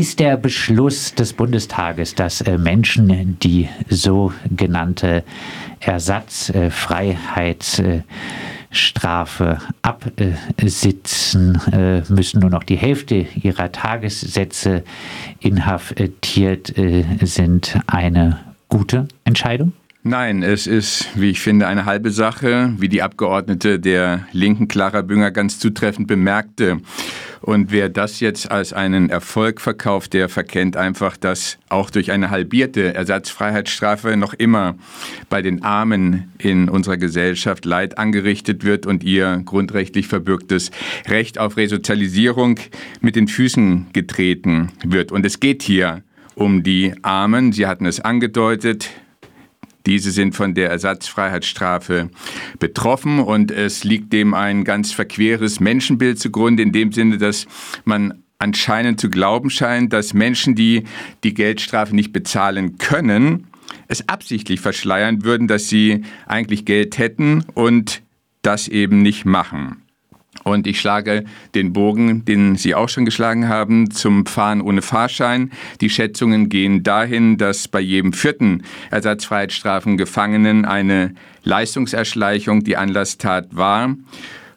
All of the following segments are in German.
ist der Beschluss des Bundestages, dass äh, Menschen, die sogenannte Ersatzfreiheitsstrafe absitzen, äh, müssen nur noch die Hälfte ihrer Tagessätze inhaftiert äh, sind, eine gute Entscheidung? Nein, es ist, wie ich finde, eine halbe Sache, wie die Abgeordnete der Linken Clara Bünger ganz zutreffend bemerkte. Und wer das jetzt als einen Erfolg verkauft, der verkennt einfach, dass auch durch eine halbierte Ersatzfreiheitsstrafe noch immer bei den Armen in unserer Gesellschaft Leid angerichtet wird und ihr grundrechtlich verbürgtes Recht auf Resozialisierung mit den Füßen getreten wird. Und es geht hier um die Armen. Sie hatten es angedeutet. Diese sind von der Ersatzfreiheitsstrafe betroffen und es liegt dem ein ganz verqueres Menschenbild zugrunde, in dem Sinne, dass man anscheinend zu glauben scheint, dass Menschen, die die Geldstrafe nicht bezahlen können, es absichtlich verschleiern würden, dass sie eigentlich Geld hätten und das eben nicht machen. Und ich schlage den Bogen, den Sie auch schon geschlagen haben, zum Fahren ohne Fahrschein. Die Schätzungen gehen dahin, dass bei jedem vierten Ersatzfreiheitsstrafengefangenen eine Leistungserschleichung die Anlasstat war.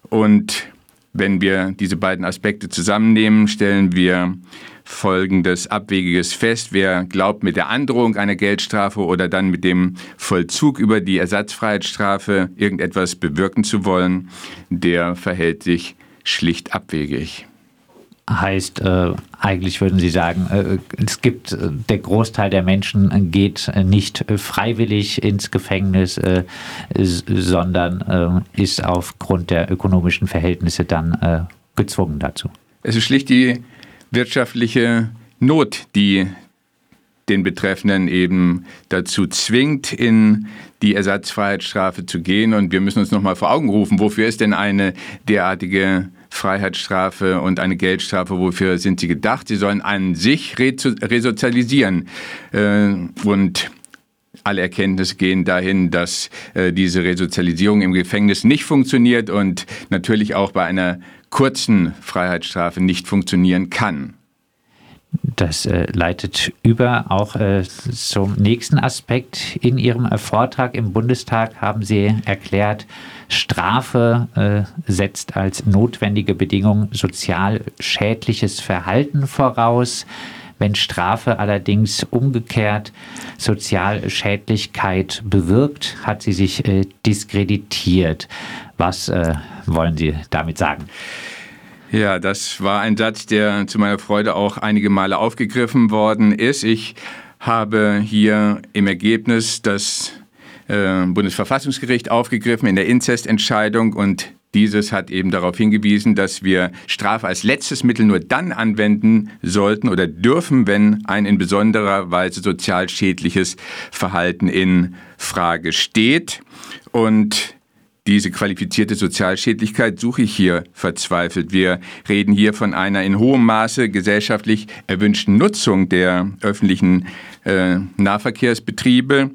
Und wenn wir diese beiden Aspekte zusammennehmen, stellen wir folgendes Abwegiges fest. Wer glaubt, mit der Androhung einer Geldstrafe oder dann mit dem Vollzug über die Ersatzfreiheitsstrafe irgendetwas bewirken zu wollen, der verhält sich schlicht abwegig. Heißt, äh, eigentlich würden Sie sagen, äh, es gibt, äh, der Großteil der Menschen geht nicht freiwillig ins Gefängnis, äh, sondern äh, ist aufgrund der ökonomischen Verhältnisse dann äh, gezwungen dazu. Es ist schlicht die wirtschaftliche Not, die den Betreffenden eben dazu zwingt, in die Ersatzfreiheitsstrafe zu gehen. Und wir müssen uns nochmal vor Augen rufen, wofür ist denn eine derartige Freiheitsstrafe und eine Geldstrafe, wofür sind sie gedacht? Sie sollen an sich resozialisieren. Äh, und alle Erkenntnisse gehen dahin, dass äh, diese Resozialisierung im Gefängnis nicht funktioniert und natürlich auch bei einer kurzen Freiheitsstrafe nicht funktionieren kann. Das äh, leitet über auch äh, zum nächsten Aspekt. In Ihrem Vortrag im Bundestag haben Sie erklärt, Strafe äh, setzt als notwendige Bedingung sozial schädliches Verhalten voraus. Wenn Strafe allerdings umgekehrt Sozialschädlichkeit bewirkt, hat sie sich äh, diskreditiert. Was äh, wollen Sie damit sagen? Ja, das war ein Satz, der zu meiner Freude auch einige Male aufgegriffen worden ist. Ich habe hier im Ergebnis das äh, Bundesverfassungsgericht aufgegriffen in der Inzestentscheidung und dieses hat eben darauf hingewiesen, dass wir Strafe als letztes Mittel nur dann anwenden sollten oder dürfen, wenn ein in besonderer Weise sozial schädliches Verhalten in Frage steht. Und diese qualifizierte Sozialschädlichkeit suche ich hier verzweifelt. Wir reden hier von einer in hohem Maße gesellschaftlich erwünschten Nutzung der öffentlichen äh, Nahverkehrsbetriebe.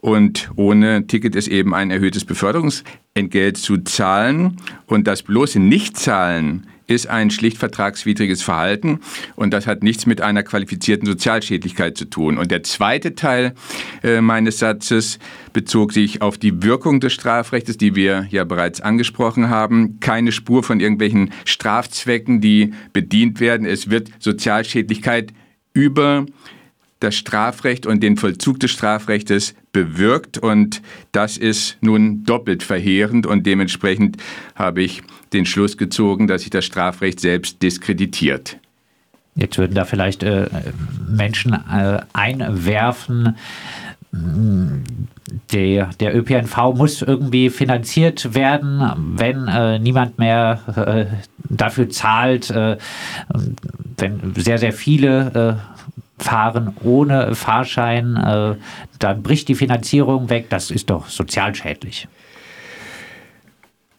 Und ohne Ticket ist eben ein erhöhtes Beförderungsentgelt zu zahlen. Und das bloße Nichtzahlen ist ein schlicht vertragswidriges Verhalten und das hat nichts mit einer qualifizierten Sozialschädlichkeit zu tun. Und der zweite Teil äh, meines Satzes bezog sich auf die Wirkung des Strafrechts, die wir ja bereits angesprochen haben. Keine Spur von irgendwelchen Strafzwecken, die bedient werden. Es wird Sozialschädlichkeit über das Strafrecht und den Vollzug des Strafrechtes bewirkt und das ist nun doppelt verheerend und dementsprechend habe ich den Schluss gezogen, dass sich das Strafrecht selbst diskreditiert. Jetzt würden da vielleicht äh, Menschen äh, einwerfen, der, der ÖPNV muss irgendwie finanziert werden, wenn äh, niemand mehr äh, dafür zahlt, äh, wenn sehr, sehr viele äh, fahren ohne Fahrschein, äh, dann bricht die Finanzierung weg. Das ist doch sozialschädlich.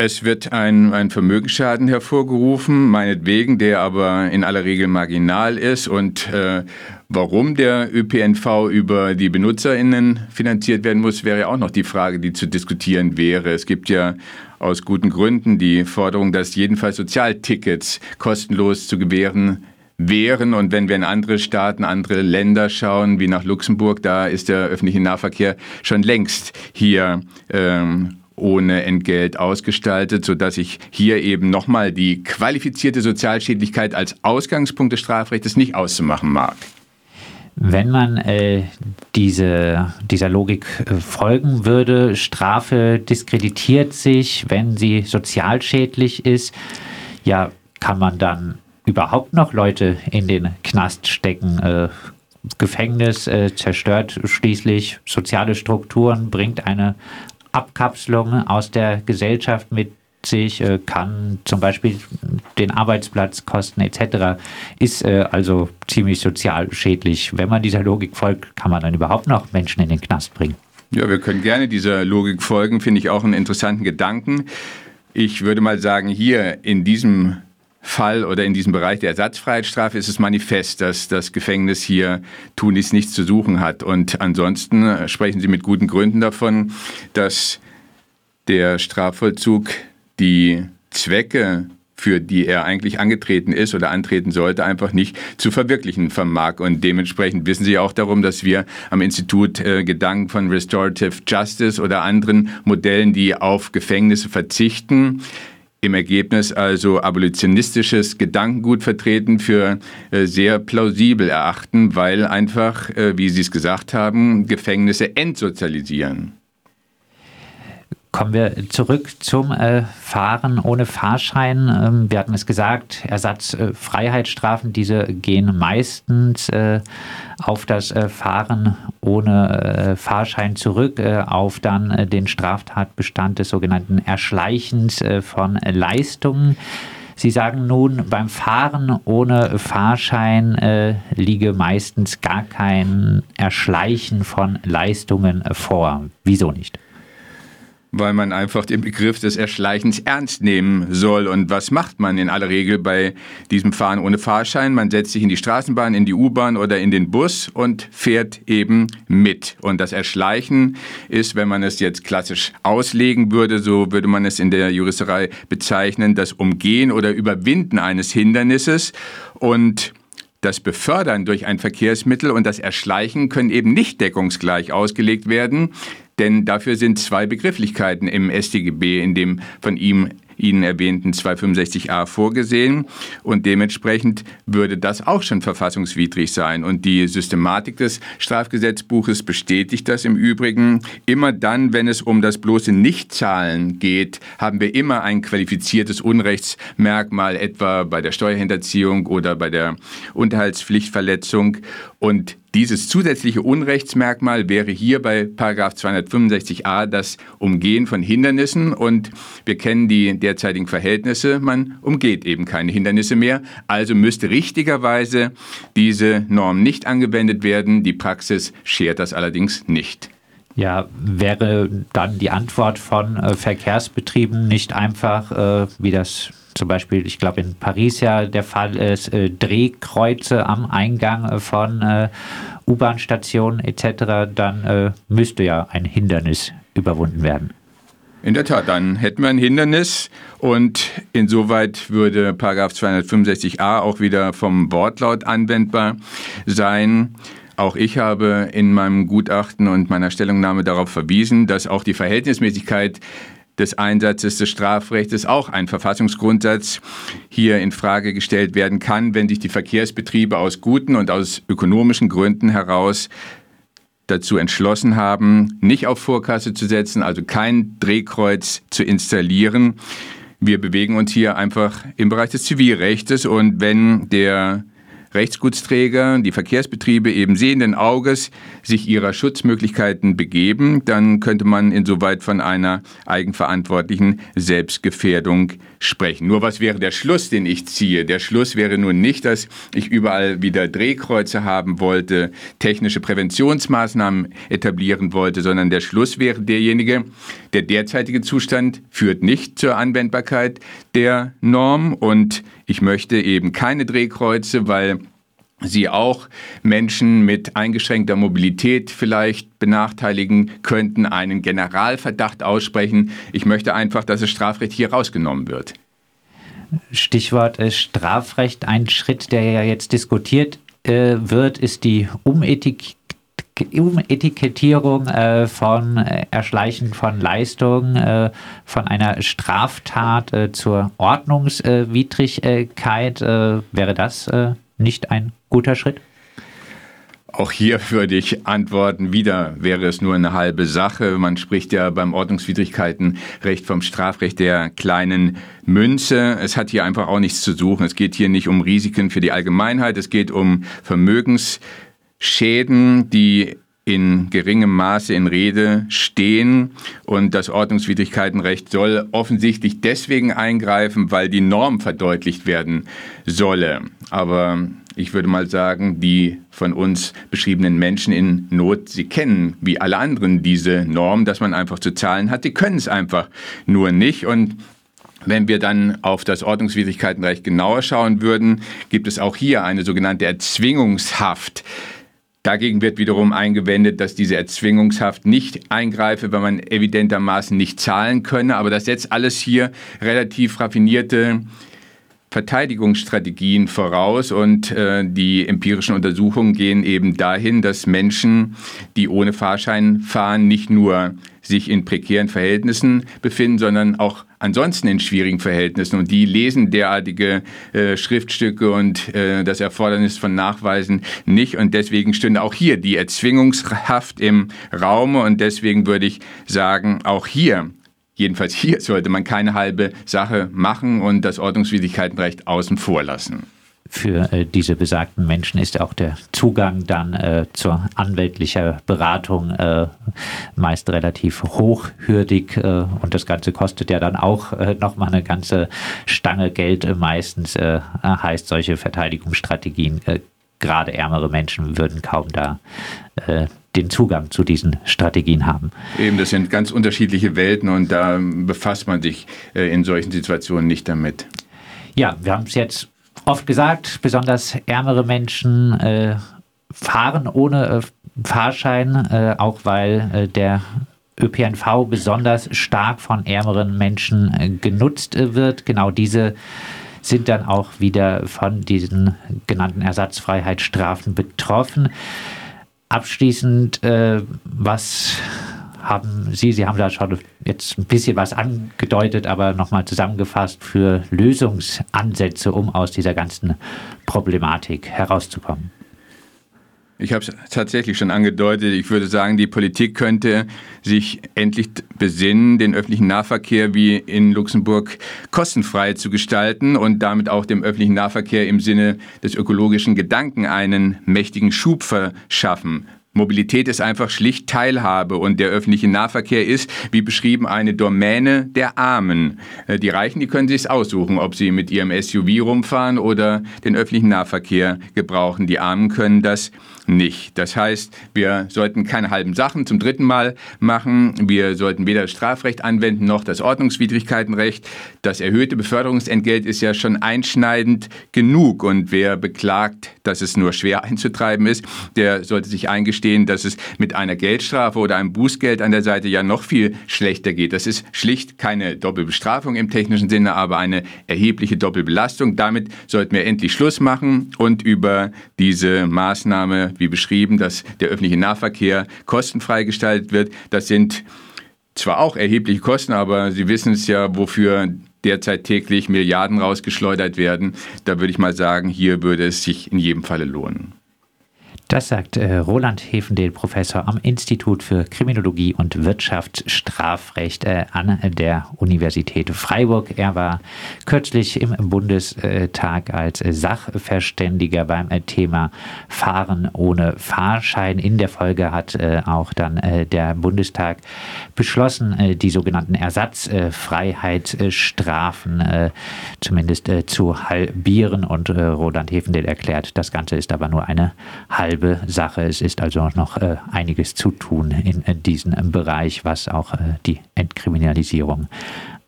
Es wird ein, ein Vermögensschaden hervorgerufen, meinetwegen, der aber in aller Regel marginal ist. Und äh, warum der ÖPNV über die BenutzerInnen finanziert werden muss, wäre auch noch die Frage, die zu diskutieren wäre. Es gibt ja aus guten Gründen die Forderung, dass jedenfalls Sozialtickets kostenlos zu gewähren wären. Und wenn wir in andere Staaten, andere Länder schauen, wie nach Luxemburg, da ist der öffentliche Nahverkehr schon längst hier ähm, ohne Entgelt ausgestaltet, sodass ich hier eben nochmal die qualifizierte Sozialschädlichkeit als Ausgangspunkt des Strafrechts nicht auszumachen mag. Wenn man äh, diese, dieser Logik äh, folgen würde, Strafe diskreditiert sich, wenn sie sozialschädlich ist, ja, kann man dann überhaupt noch Leute in den Knast stecken? Äh, Gefängnis äh, zerstört schließlich soziale Strukturen, bringt eine Abkapselung aus der Gesellschaft mit sich, äh, kann zum Beispiel den Arbeitsplatz kosten etc. Ist äh, also ziemlich sozial schädlich. Wenn man dieser Logik folgt, kann man dann überhaupt noch Menschen in den Knast bringen. Ja, wir können gerne dieser Logik folgen, finde ich auch einen interessanten Gedanken. Ich würde mal sagen, hier in diesem Fall oder in diesem Bereich der Ersatzfreiheitsstrafe ist es manifest, dass das Gefängnis hier tunlichst nichts zu suchen hat. Und ansonsten äh, sprechen Sie mit guten Gründen davon, dass der Strafvollzug die Zwecke, für die er eigentlich angetreten ist oder antreten sollte, einfach nicht zu verwirklichen vermag. Und dementsprechend wissen Sie auch darum, dass wir am Institut äh, Gedanken von Restorative Justice oder anderen Modellen, die auf Gefängnisse verzichten, im Ergebnis also abolitionistisches Gedankengut vertreten für äh, sehr plausibel erachten, weil einfach, äh, wie Sie es gesagt haben, Gefängnisse entsozialisieren. Kommen wir zurück zum äh, Fahren ohne Fahrschein. Ähm, wir hatten es gesagt, Ersatzfreiheitsstrafen, äh, diese gehen meistens äh, auf das äh, Fahren ohne äh, Fahrschein zurück, äh, auf dann den Straftatbestand des sogenannten Erschleichens von Leistungen. Sie sagen nun, beim Fahren ohne Fahrschein liege meistens gar kein Erschleichen von Leistungen vor. Wieso nicht? Weil man einfach den Begriff des Erschleichens ernst nehmen soll. Und was macht man in aller Regel bei diesem Fahren ohne Fahrschein? Man setzt sich in die Straßenbahn, in die U-Bahn oder in den Bus und fährt eben mit. Und das Erschleichen ist, wenn man es jetzt klassisch auslegen würde, so würde man es in der Juristerei bezeichnen, das Umgehen oder Überwinden eines Hindernisses. Und das Befördern durch ein Verkehrsmittel und das Erschleichen können eben nicht deckungsgleich ausgelegt werden, denn dafür sind zwei Begrifflichkeiten im StGB, in dem von ihm Ihnen erwähnten 265a vorgesehen und dementsprechend würde das auch schon verfassungswidrig sein. Und die Systematik des Strafgesetzbuches bestätigt das im Übrigen. Immer dann, wenn es um das bloße Nichtzahlen geht, haben wir immer ein qualifiziertes Unrechtsmerkmal, etwa bei der Steuerhinterziehung oder bei der Unterhaltspflichtverletzung. Und dieses zusätzliche Unrechtsmerkmal wäre hier bei 265a das Umgehen von Hindernissen. Und wir kennen die derzeitigen Verhältnisse, man umgeht eben keine Hindernisse mehr, also müsste richtigerweise diese Norm nicht angewendet werden, die Praxis schert das allerdings nicht. Ja, wäre dann die Antwort von äh, Verkehrsbetrieben nicht einfach, äh, wie das zum Beispiel, ich glaube in Paris ja der Fall ist, äh, Drehkreuze am Eingang äh, von äh, U-Bahn-Stationen etc., dann äh, müsste ja ein Hindernis überwunden werden. In der Tat, dann hätten wir ein Hindernis und insoweit würde 265a auch wieder vom Wortlaut anwendbar sein. Auch ich habe in meinem Gutachten und meiner Stellungnahme darauf verwiesen, dass auch die Verhältnismäßigkeit des Einsatzes des Strafrechts auch ein Verfassungsgrundsatz hier in Frage gestellt werden kann, wenn sich die Verkehrsbetriebe aus guten und aus ökonomischen Gründen heraus dazu entschlossen haben, nicht auf Vorkasse zu setzen, also kein Drehkreuz zu installieren. Wir bewegen uns hier einfach im Bereich des Zivilrechts und wenn der Rechtsgutsträger, die Verkehrsbetriebe eben sehenden Auges sich ihrer Schutzmöglichkeiten begeben, dann könnte man insoweit von einer eigenverantwortlichen Selbstgefährdung sprechen. Nur was wäre der Schluss, den ich ziehe? Der Schluss wäre nun nicht, dass ich überall wieder Drehkreuze haben wollte, technische Präventionsmaßnahmen etablieren wollte, sondern der Schluss wäre derjenige, der derzeitige Zustand führt nicht zur Anwendbarkeit der Norm und ich möchte eben keine Drehkreuze, weil sie auch Menschen mit eingeschränkter Mobilität vielleicht benachteiligen könnten, einen Generalverdacht aussprechen. Ich möchte einfach, dass das Strafrecht hier rausgenommen wird. Stichwort Strafrecht. Ein Schritt, der ja jetzt diskutiert wird, ist die Umetik Umetikettierung äh, von äh, Erschleichen von Leistungen äh, von einer Straftat äh, zur Ordnungswidrigkeit. Äh, wäre das äh, nicht ein guter Schritt? Auch hier würde ich antworten, wieder wäre es nur eine halbe Sache. Man spricht ja beim Ordnungswidrigkeitenrecht vom Strafrecht der kleinen Münze. Es hat hier einfach auch nichts zu suchen. Es geht hier nicht um Risiken für die Allgemeinheit. Es geht um Vermögens Schäden, die in geringem Maße in Rede stehen. Und das Ordnungswidrigkeitenrecht soll offensichtlich deswegen eingreifen, weil die Norm verdeutlicht werden solle. Aber ich würde mal sagen, die von uns beschriebenen Menschen in Not, sie kennen wie alle anderen diese Norm, dass man einfach zu zahlen hat. Die können es einfach nur nicht. Und wenn wir dann auf das Ordnungswidrigkeitenrecht genauer schauen würden, gibt es auch hier eine sogenannte Erzwingungshaft. Dagegen wird wiederum eingewendet, dass diese Erzwingungshaft nicht eingreife, wenn man evidentermaßen nicht zahlen könne. Aber das setzt alles hier relativ raffinierte Verteidigungsstrategien voraus und äh, die empirischen Untersuchungen gehen eben dahin, dass Menschen, die ohne Fahrschein fahren, nicht nur sich in prekären Verhältnissen befinden, sondern auch ansonsten in schwierigen Verhältnissen. Und die lesen derartige äh, Schriftstücke und äh, das Erfordernis von Nachweisen nicht. Und deswegen stünde auch hier die Erzwingungshaft im Raume. Und deswegen würde ich sagen, auch hier Jedenfalls hier sollte man keine halbe Sache machen und das Ordnungswidrigkeitenrecht außen vor lassen. Für äh, diese besagten Menschen ist auch der Zugang dann äh, zur anwältlicher Beratung äh, meist relativ hochhürdig äh, und das Ganze kostet ja dann auch äh, nochmal eine ganze Stange Geld. meistens äh, heißt solche Verteidigungsstrategien gerade ärmere Menschen würden kaum da den Zugang zu diesen Strategien haben. Eben, das sind ganz unterschiedliche Welten und da befasst man sich äh, in solchen Situationen nicht damit. Ja, wir haben es jetzt oft gesagt, besonders ärmere Menschen äh, fahren ohne äh, Fahrschein, äh, auch weil äh, der ÖPNV besonders stark von ärmeren Menschen äh, genutzt wird. Genau diese sind dann auch wieder von diesen genannten Ersatzfreiheitsstrafen betroffen. Abschließend, was haben Sie, Sie haben da schon jetzt ein bisschen was angedeutet, aber nochmal zusammengefasst für Lösungsansätze, um aus dieser ganzen Problematik herauszukommen? Ich habe es tatsächlich schon angedeutet. Ich würde sagen, die Politik könnte sich endlich besinnen, den öffentlichen Nahverkehr wie in Luxemburg kostenfrei zu gestalten und damit auch dem öffentlichen Nahverkehr im Sinne des ökologischen Gedanken einen mächtigen Schub verschaffen. Mobilität ist einfach schlicht Teilhabe und der öffentliche Nahverkehr ist, wie beschrieben, eine Domäne der Armen. Äh, die Reichen, die können sich aussuchen, ob sie mit ihrem SUV rumfahren oder den öffentlichen Nahverkehr gebrauchen. Die Armen können das nicht. Das heißt, wir sollten keine halben Sachen zum dritten Mal machen. Wir sollten weder das Strafrecht anwenden noch das Ordnungswidrigkeitenrecht. Das erhöhte Beförderungsentgelt ist ja schon einschneidend genug. Und wer beklagt, dass es nur schwer einzutreiben ist, der sollte sich eingestehen, dass es mit einer Geldstrafe oder einem Bußgeld an der Seite ja noch viel schlechter geht. Das ist schlicht keine Doppelbestrafung im technischen Sinne, aber eine erhebliche Doppelbelastung. Damit sollten wir endlich Schluss machen und über diese Maßnahme wie beschrieben, dass der öffentliche Nahverkehr kostenfrei gestaltet wird. Das sind zwar auch erhebliche Kosten, aber Sie wissen es ja, wofür derzeit täglich Milliarden rausgeschleudert werden. Da würde ich mal sagen, hier würde es sich in jedem Falle lohnen. Das sagt äh, Roland Hefendel, Professor am Institut für Kriminologie und Wirtschaftsstrafrecht äh, an der Universität Freiburg. Er war kürzlich im Bundestag als Sachverständiger beim äh, Thema Fahren ohne Fahrschein. In der Folge hat äh, auch dann äh, der Bundestag beschlossen, äh, die sogenannten Ersatzfreiheitsstrafen zumindest zu halbieren. Und Roland Hefendel erklärt, das Ganze ist aber nur eine halbe dieselbe Sache. Es ist also noch äh, einiges zu tun in, in diesem Bereich, was auch äh, die Entkriminalisierung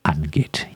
angeht.